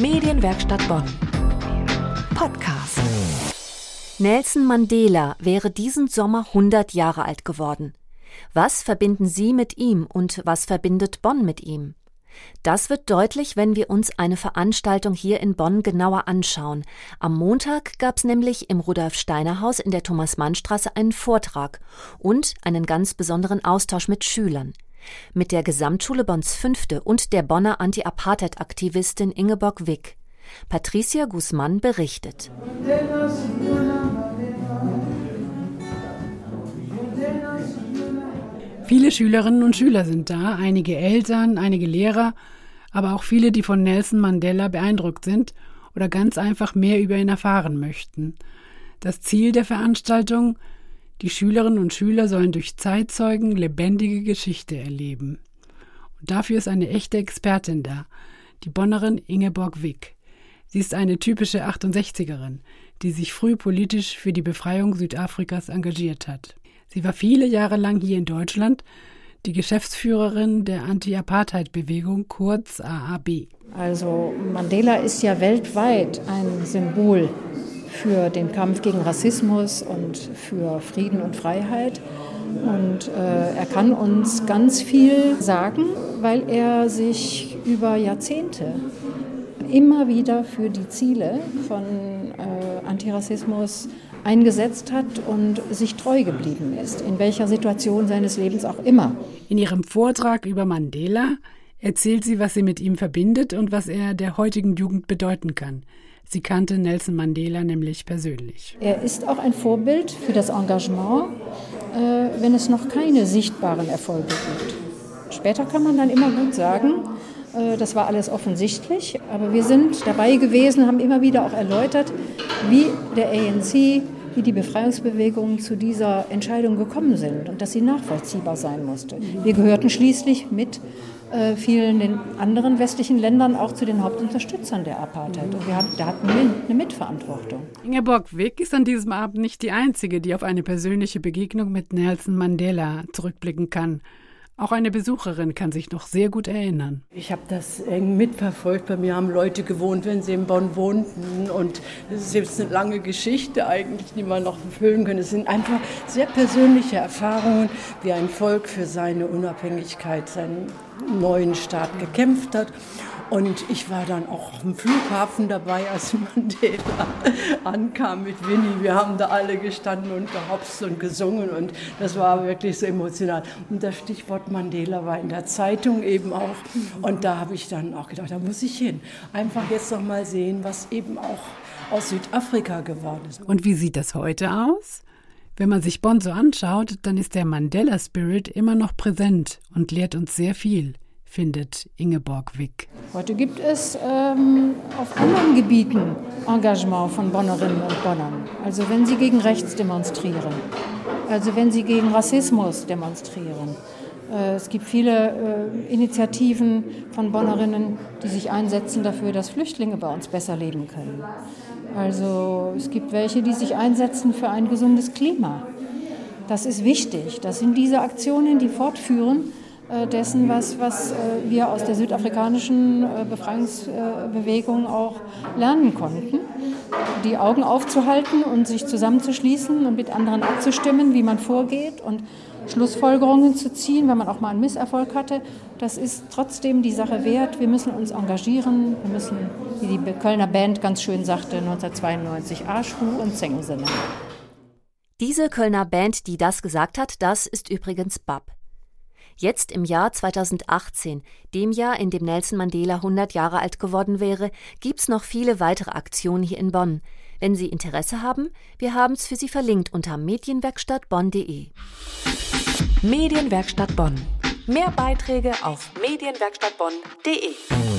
Medienwerkstatt Bonn. Podcast. Nelson Mandela wäre diesen Sommer 100 Jahre alt geworden. Was verbinden Sie mit ihm und was verbindet Bonn mit ihm? Das wird deutlich, wenn wir uns eine Veranstaltung hier in Bonn genauer anschauen. Am Montag gab es nämlich im Rudolf Steiner Haus in der Thomas-Mann-Straße einen Vortrag und einen ganz besonderen Austausch mit Schülern. Mit der Gesamtschule Bonns Fünfte und der Bonner Anti-Apartheid-Aktivistin Ingeborg Wick. Patricia Guzman berichtet. Viele Schülerinnen und Schüler sind da, einige Eltern, einige Lehrer, aber auch viele, die von Nelson Mandela beeindruckt sind oder ganz einfach mehr über ihn erfahren möchten. Das Ziel der Veranstaltung die Schülerinnen und Schüler sollen durch Zeitzeugen lebendige Geschichte erleben. Und dafür ist eine echte Expertin da, die Bonnerin Ingeborg Wick. Sie ist eine typische 68erin, die sich früh politisch für die Befreiung Südafrikas engagiert hat. Sie war viele Jahre lang hier in Deutschland die Geschäftsführerin der Anti-Apartheid-Bewegung, kurz AAB. Also Mandela ist ja weltweit ein Symbol für den Kampf gegen Rassismus und für Frieden und Freiheit. Und äh, er kann uns ganz viel sagen, weil er sich über Jahrzehnte immer wieder für die Ziele von äh, Antirassismus eingesetzt hat und sich treu geblieben ist, in welcher Situation seines Lebens auch immer. In ihrem Vortrag über Mandela erzählt sie, was sie mit ihm verbindet und was er der heutigen Jugend bedeuten kann. Sie kannte Nelson Mandela nämlich persönlich. Er ist auch ein Vorbild für das Engagement, äh, wenn es noch keine sichtbaren Erfolge gibt. Später kann man dann immer gut sagen, äh, das war alles offensichtlich, aber wir sind dabei gewesen, haben immer wieder auch erläutert, wie der ANC, wie die Befreiungsbewegungen zu dieser Entscheidung gekommen sind und dass sie nachvollziehbar sein musste. Wir gehörten schließlich mit äh, vielen den anderen westlichen Ländern auch zu den Hauptunterstützern der Apartheid. Und wir haben, da hatten wir eine Mitverantwortung. Ingeborg Wick ist an diesem Abend nicht die Einzige, die auf eine persönliche Begegnung mit Nelson Mandela zurückblicken kann. Auch eine Besucherin kann sich noch sehr gut erinnern. Ich habe das eng mitverfolgt. Bei mir haben Leute gewohnt, wenn sie in Bonn wohnten. Und es ist jetzt eine lange Geschichte eigentlich, die man noch füllen könnte. Es sind einfach sehr persönliche Erfahrungen, wie ein Volk für seine Unabhängigkeit, seinen neuen Staat gekämpft hat. Und ich war dann auch am Flughafen dabei, als Mandela ankam mit Winnie. Wir haben da alle gestanden und gehopst und gesungen und das war wirklich so emotional. Und das Stichwort Mandela war in der Zeitung eben auch. Und da habe ich dann auch gedacht, da muss ich hin. Einfach jetzt noch mal sehen, was eben auch aus Südafrika geworden ist. Und wie sieht das heute aus? Wenn man sich Bonn so anschaut, dann ist der Mandela Spirit immer noch präsent und lehrt uns sehr viel findet Ingeborg Wick. Heute gibt es ähm, auf anderen Gebieten Engagement von Bonnerinnen und Bonnern. Also wenn sie gegen rechts demonstrieren, also wenn sie gegen Rassismus demonstrieren. Äh, es gibt viele äh, Initiativen von Bonnerinnen, die sich einsetzen dafür, dass Flüchtlinge bei uns besser leben können. Also es gibt welche, die sich einsetzen für ein gesundes Klima. Das ist wichtig. Das sind diese Aktionen, die fortführen äh, dessen, was, was äh, wir aus der südafrikanischen äh, Befreiungsbewegung auch lernen konnten. Die Augen aufzuhalten und sich zusammenzuschließen und mit anderen abzustimmen, wie man vorgeht und Schlussfolgerungen zu ziehen, wenn man auch mal einen Misserfolg hatte. Das ist trotzdem die Sache wert. Wir müssen uns engagieren. Wir müssen, wie die Kölner Band ganz schön sagte, 1992 Arsch, Hu und Zängensinne. Diese Kölner Band, die das gesagt hat, das ist übrigens Bab. Jetzt im Jahr 2018, dem Jahr, in dem Nelson Mandela 100 Jahre alt geworden wäre, gibt's noch viele weitere Aktionen hier in Bonn. Wenn Sie Interesse haben, wir haben's für Sie verlinkt unter medienwerkstattbonn.de. Medienwerkstatt Bonn. Mehr Beiträge auf medienwerkstattbonn.de.